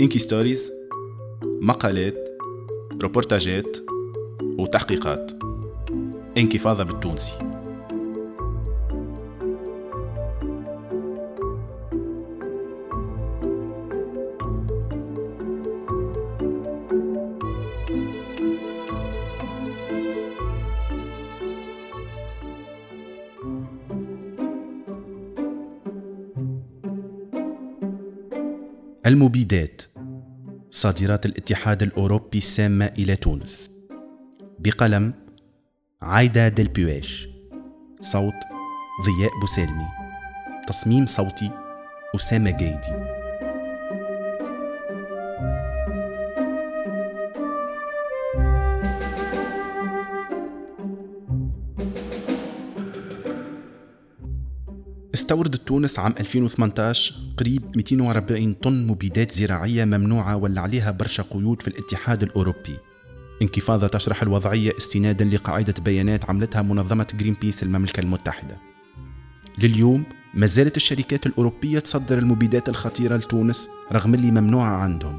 إنكي ستوريز مقالات روبورتاجات وتحقيقات. انكفاضة بالتونسي. المبيدات صادرات الاتحاد الأوروبي السامة إلى تونس. بقلم عايدة دلبيواش صوت ضياء بوسالمي. تصميم صوتي أسامة جيدي. استوردت تونس عام 2018 قريب 240 طن مبيدات زراعية ممنوعة ولا عليها برشا قيود في الاتحاد الأوروبي. انكفاضة تشرح الوضعية استنادا لقاعدة بيانات عملتها منظمة جرين بيس المملكة المتحدة. لليوم ما زالت الشركات الأوروبية تصدر المبيدات الخطيرة لتونس رغم اللي ممنوعة عندهم.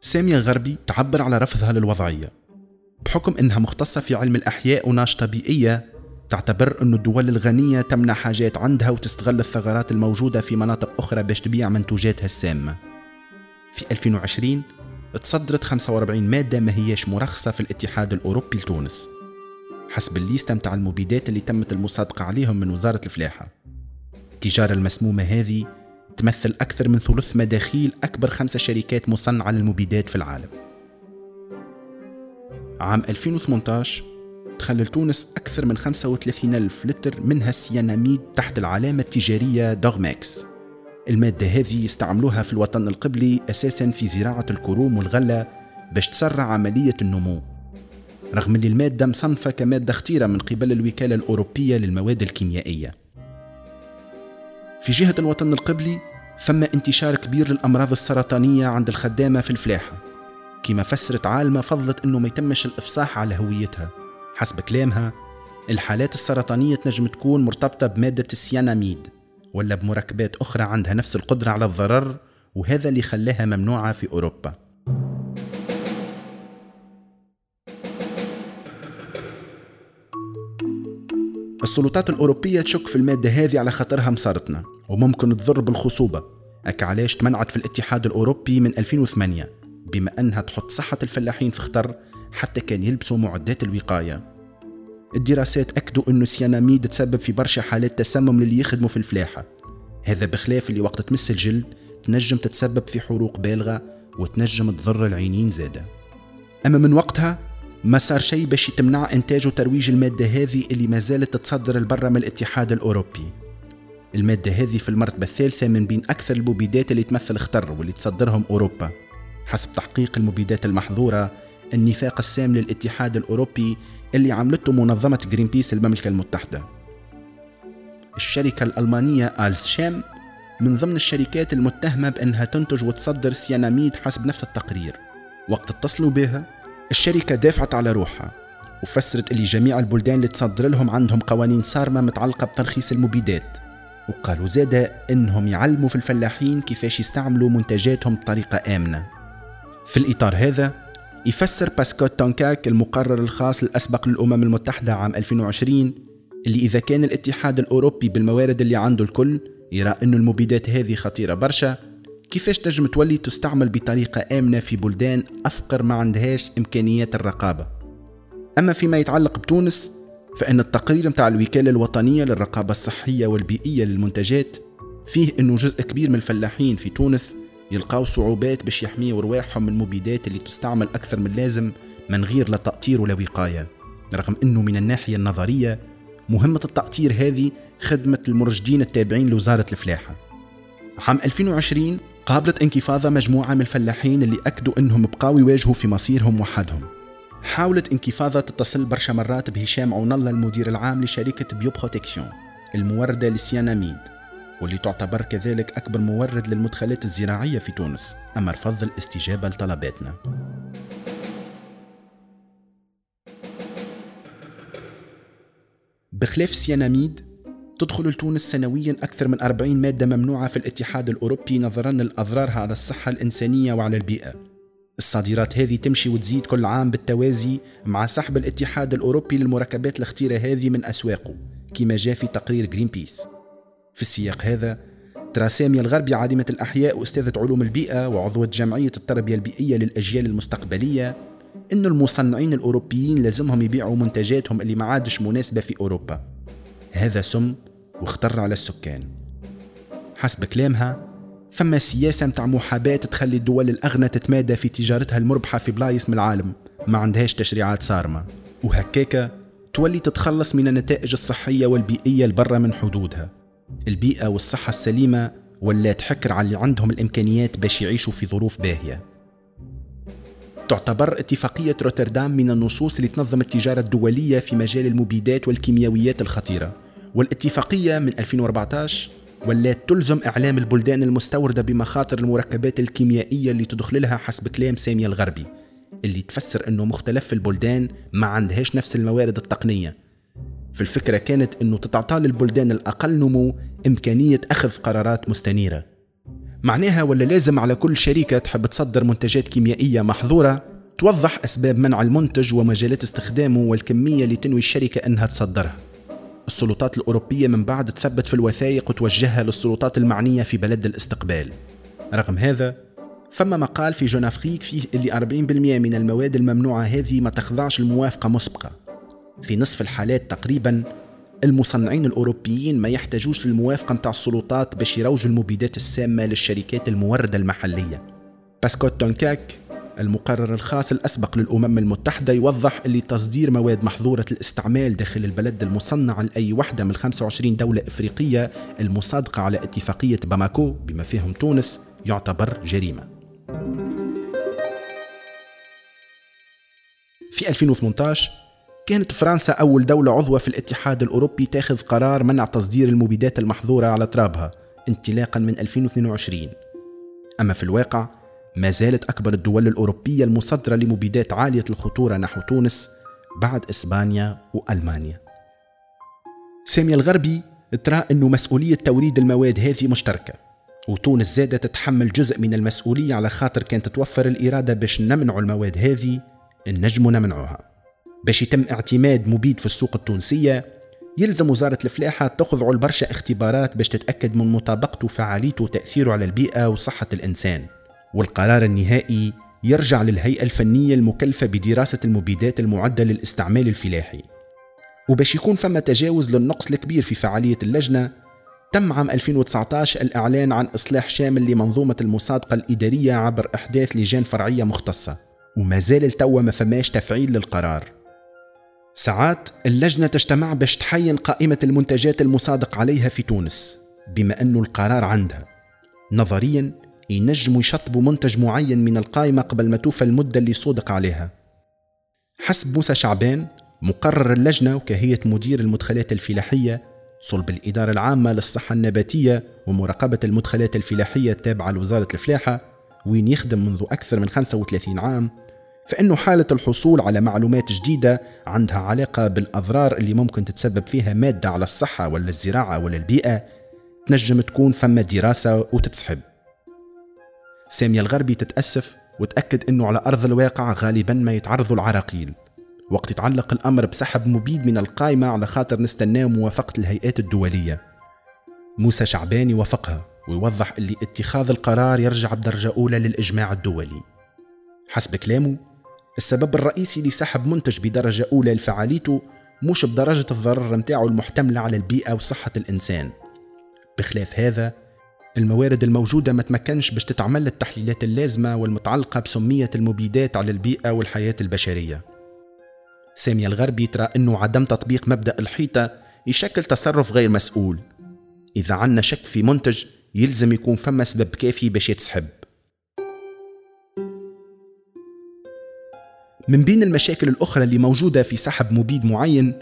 سامية غربي تعبر على رفضها للوضعية. بحكم أنها مختصة في علم الأحياء وناشطة بيئية تعتبر أن الدول الغنية تمنع حاجات عندها وتستغل الثغرات الموجودة في مناطق أخرى باش تبيع منتوجاتها السامة في 2020 تصدرت 45 مادة ما هياش مرخصة في الاتحاد الأوروبي لتونس. حسب الليستة متاع المبيدات اللي تمت المصادقة عليهم من وزارة الفلاحة. التجارة المسمومة هذه تمثل أكثر من ثلث مداخيل أكبر خمسة شركات مصنعة للمبيدات في العالم. عام 2018 دخل لتونس أكثر من 35 ألف لتر منها السياناميد تحت العلامة التجارية دورمكس. المادة هذه يستعملوها في الوطن القبلي أساسا في زراعة الكروم والغلة باش تسرع عملية النمو. رغم أن المادة مصنفة كمادة خطيرة من قبل الوكالة الأوروبية للمواد الكيميائية. في جهة الوطن القبلي ثم انتشار كبير للأمراض السرطانية عند الخدامة في الفلاحة كما فسرت عالمة فضلت أنه ما يتمش الإفصاح على هويتها. حسب كلامها الحالات السرطانية تنجم تكون مرتبطة بمادة السياناميد ولا بمركبات أخرى عندها نفس القدرة على الضرر وهذا اللي خلاها ممنوعة في أوروبا. السلطات الأوروبية تشك في المادة هذه على خاطرها مسرطنة وممكن تضر بالخصوبة. أك علاش تمنعت في الاتحاد الأوروبي من 2008 بما أنها تحط صحة الفلاحين في خطر حتى كان يلبسوا معدات الوقاية. الدراسات أكدوا أنه السياناميد تسبب في برشا حالات تسمم للي يخدموا في الفلاحة. هذا بخلاف اللي وقت تمس الجلد تنجم تتسبب في حروق بالغة وتنجم تضر العينين زادة. أما من وقتها ما صار شيء باش يتمنع إنتاج وترويج المادة هذه اللي ما زالت تتصدر البرة من الاتحاد الأوروبي. المادة هذه في المرتبة الثالثة من بين أكثر المبيدات اللي تمثل خطر واللي تصدرهم أوروبا. حسب تحقيق المبيدات المحظورة النفاق السام للاتحاد الأوروبي اللي عملته منظمة جرين بيس المملكة المتحدة. الشركة الألمانية آلز شام من ضمن الشركات المتهمة بأنها تنتج وتصدر سياناميد حسب نفس التقرير. وقت اتصلوا بها الشركة دافعت على روحها وفسرت اللي جميع البلدان اللي تصدر لهم عندهم قوانين صارمة متعلقة بترخيص المبيدات. وقالوا زادة إنهم يعلموا في الفلاحين كيفاش يستعملوا منتجاتهم بطريقة آمنة. في الإطار هذا يفسر باسكوت تونكاك المقرر الخاص الأسبق للأمم المتحدة عام 2020 اللي إذا كان الاتحاد الأوروبي بالموارد اللي عنده الكل يرى أن المبيدات هذه خطيرة برشا. كيفاش تنجم تولي تستعمل بطريقة آمنة في بلدان أفقر ما عندهاش إمكانيات الرقابة؟ أما فيما يتعلق بتونس فإن التقرير متاع الوكالة الوطنية للرقابة الصحية والبيئية للمنتجات فيه أنه جزء كبير من الفلاحين في تونس يلقاو صعوبات باش يحميوا رواحهم من المبيدات اللي تستعمل أكثر من اللازم من غير لا تأطير ولا وقاية. رغم أنه من الناحية النظرية مهمة التأطير هذه خدمة المرشدين التابعين لوزارة الفلاحة. عام 2020 قابلت انكفاضة مجموعة من الفلاحين اللي أكدوا أنهم بقاو يواجهوا في مصيرهم وحدهم. حاولت انكفاضة تتصل برشا مرات بهشام عون الله المدير العام لشركة بيو بروتكسيون الموردة للسياناميد واللي تعتبر كذلك أكبر مورد للمدخلات الزراعية في تونس أما رفض الاستجابة لطلباتنا. بخلاف السياناميد تدخل لتونس سنويا أكثر من 40 مادة ممنوعة في الاتحاد الأوروبي نظرا لأضرارها على الصحة الإنسانية وعلى البيئة. الصادرات هذه تمشي وتزيد كل عام بالتوازي مع سحب الاتحاد الأوروبي للمركبات الخطيرة هذه من أسواقه كما جاء في تقرير جرين بيس في السياق هذا ترى سامية الغربي عالمة الأحياء وأستاذة علوم البيئة وعضوة جمعية التربية البيئية للأجيال المستقبلية إن المصنعين الأوروبيين لازمهم يبيعوا منتجاتهم اللي ما عادش مناسبة في أوروبا. هذا سم واختر على السكان. حسب كلامها فما سياسة متاع محاباة تخلي الدول الأغنى تتمادى في تجارتها المربحة في بلايص من العالم ما عندهاش تشريعات صارمة. وهكاكا تولي تتخلص من النتائج الصحية والبيئية البرة من حدودها. البيئة والصحة السليمة ولا تحكر على اللي عندهم الإمكانيات باش يعيشوا في ظروف باهية. تعتبر اتفاقية روتردام من النصوص اللي تنظم التجارة الدولية في مجال المبيدات والكيميائيات الخطيرة. والاتفاقية من 2014 ولات تلزم إعلام البلدان المستوردة بمخاطر المركبات الكيميائية اللي تدخل لها حسب كلام سامية الغربي اللي تفسر أنه مختلف البلدان ما عندهاش نفس الموارد التقنية. فالفكرة كانت أنه تتعطى للبلدان الأقل نمو إمكانية أخذ قرارات مستنيرة. معناها ولا لازم على كل شركة تحب تصدر منتجات كيميائية محظورة؟ توضح أسباب منع المنتج ومجالات استخدامه والكمية اللي تنوي الشركة أنها تصدرها. السلطات الأوروبية من بعد تثبت في الوثائق وتوجهها للسلطات المعنية في بلد الاستقبال. رغم هذا فما مقال في جون أفريك فيه إللي 40% من المواد الممنوعة هذه ما تخضعش لموافقة مسبقة. في نصف الحالات تقريبا المصنعين الأوروبيين ما يحتاجوش للموافقة متاع السلطات باش يروجوا المبيدات السامة للشركات الموردة المحلية. باسكوت تونكاك المقرر الخاص الأسبق للأمم المتحدة يوضح اللي تصدير مواد محظورة الاستعمال داخل البلد المصنع لأي وحدة من 25 دولة إفريقية المصادقة على اتفاقية باماكو بما فيهم تونس يعتبر جريمة. في 2018 كانت فرنسا أول دولة عضوة في الاتحاد الأوروبي تاخذ قرار منع تصدير المبيدات المحظورة على ترابها انطلاقا من 2022 أما في الواقع ما زالت أكبر الدول الأوروبية المصدرة لمبيدات عالية الخطورة نحو تونس بعد إسبانيا وألمانيا. سامية الغربي ترى أنه مسؤولية توريد المواد هذه مشتركة وتونس زادة تتحمل جزء من المسؤولية على خاطر كانت تتوفر الإرادة باش نمنع المواد هذه النجم نمنعوها باش يتم اعتماد مبيد في السوق التونسية يلزم وزارة الفلاحة تخضع لبرشا اختبارات باش تتأكد من مطابقته وفعاليته وتأثيره على البيئة وصحة الإنسان. والقرار النهائي يرجع للهيئة الفنية المكلفة بدراسة المبيدات المعدة للاستعمال الفلاحي. وباش يكون فما تجاوز للنقص الكبير في فعالية اللجنة تم عام 2019 الإعلان عن إصلاح شامل لمنظومة المصادقة الإدارية عبر إحداث لجان فرعية مختصة. وما زال التوا ما فماش تفعيل للقرار. ساعات اللجنة تجتمع باش تحين قائمة المنتجات المصادق عليها في تونس بما أنه القرار عندها. نظريا ينجموا يشطبوا منتج معين من القائمة قبل ما توفى المدة اللي صودق عليها. حسب موسى شعبان مقرر اللجنة وكهيئة مدير المدخلات الفلاحية صلب الإدارة العامة للصحة النباتية ومراقبة المدخلات الفلاحية التابعة لوزارة الفلاحة وين يخدم منذ أكثر من 35 عام فإنه حالة الحصول على معلومات جديدة عندها علاقة بالأضرار اللي ممكن تتسبب فيها مادة على الصحة ولا الزراعة ولا البيئة تنجم تكون فما دراسة وتتسحب. سامية الغربي تتأسف وتأكد أنه على أرض الواقع غالبا ما يتعرضوا العراقيل. وقت يتعلق الأمر بسحب مبيد من القائمة على خاطر نستناه موافقة الهيئات الدولية. موسى شعباني وافقها ويوضح اللي اتخاذ القرار يرجع بدرجة أولى للإجماع الدولي. حسب كلامه السبب الرئيسي لسحب منتج بدرجة أولى لفعاليته مش بدرجة الضرر متاعه المحتملة على البيئة وصحة الإنسان. بخلاف هذا الموارد الموجودة ما تمكنش باش تتعمل التحليلات اللازمة والمتعلقة بسمية المبيدات على البيئة والحياة البشرية. سامية الغربي ترى أنه عدم تطبيق مبدأ الحيطة يشكل تصرف غير مسؤول. إذا عنا شك في منتج يلزم يكون فما سبب كافي باش يتسحب. من بين المشاكل الأخرى اللي موجودة في سحب مبيد معين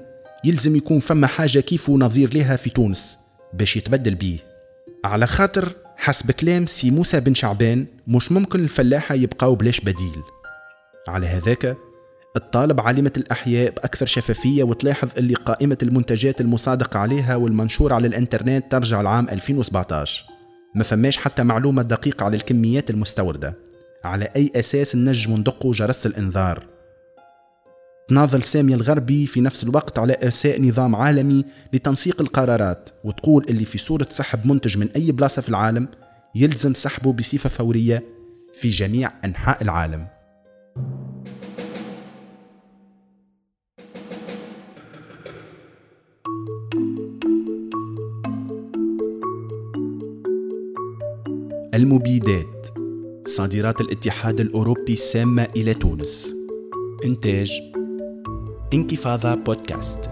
يلزم يكون فما حاجة كيف نظير لها في تونس باش يتبدل بيه. على خاطر حسب كلام سي موسى بن شعبان مش ممكن الفلاحة يبقاو بلاش بديل. على هذاك تطالب عالمة الأحياء بأكثر شفافية وتلاحظ اللي قائمة المنتجات المصادقة عليها والمنشورة على الإنترنت ترجع لعام 2017 ما فماش حتى معلومة دقيقة على الكميات المستوردة. على أي أساس نجم ندقوا جرس الإنذار؟ تناضل سامية الغربي في نفس الوقت على إرساء نظام عالمي لتنسيق القرارات وتقول اللي في صورة سحب منتج من أي بلاصة في العالم يلزم سحبه بصفة فورية في جميع أنحاء العالم. المبيدات صادرات الاتحاد الأوروبي السامة إلى تونس. إنتاج انكفاضة بودكاست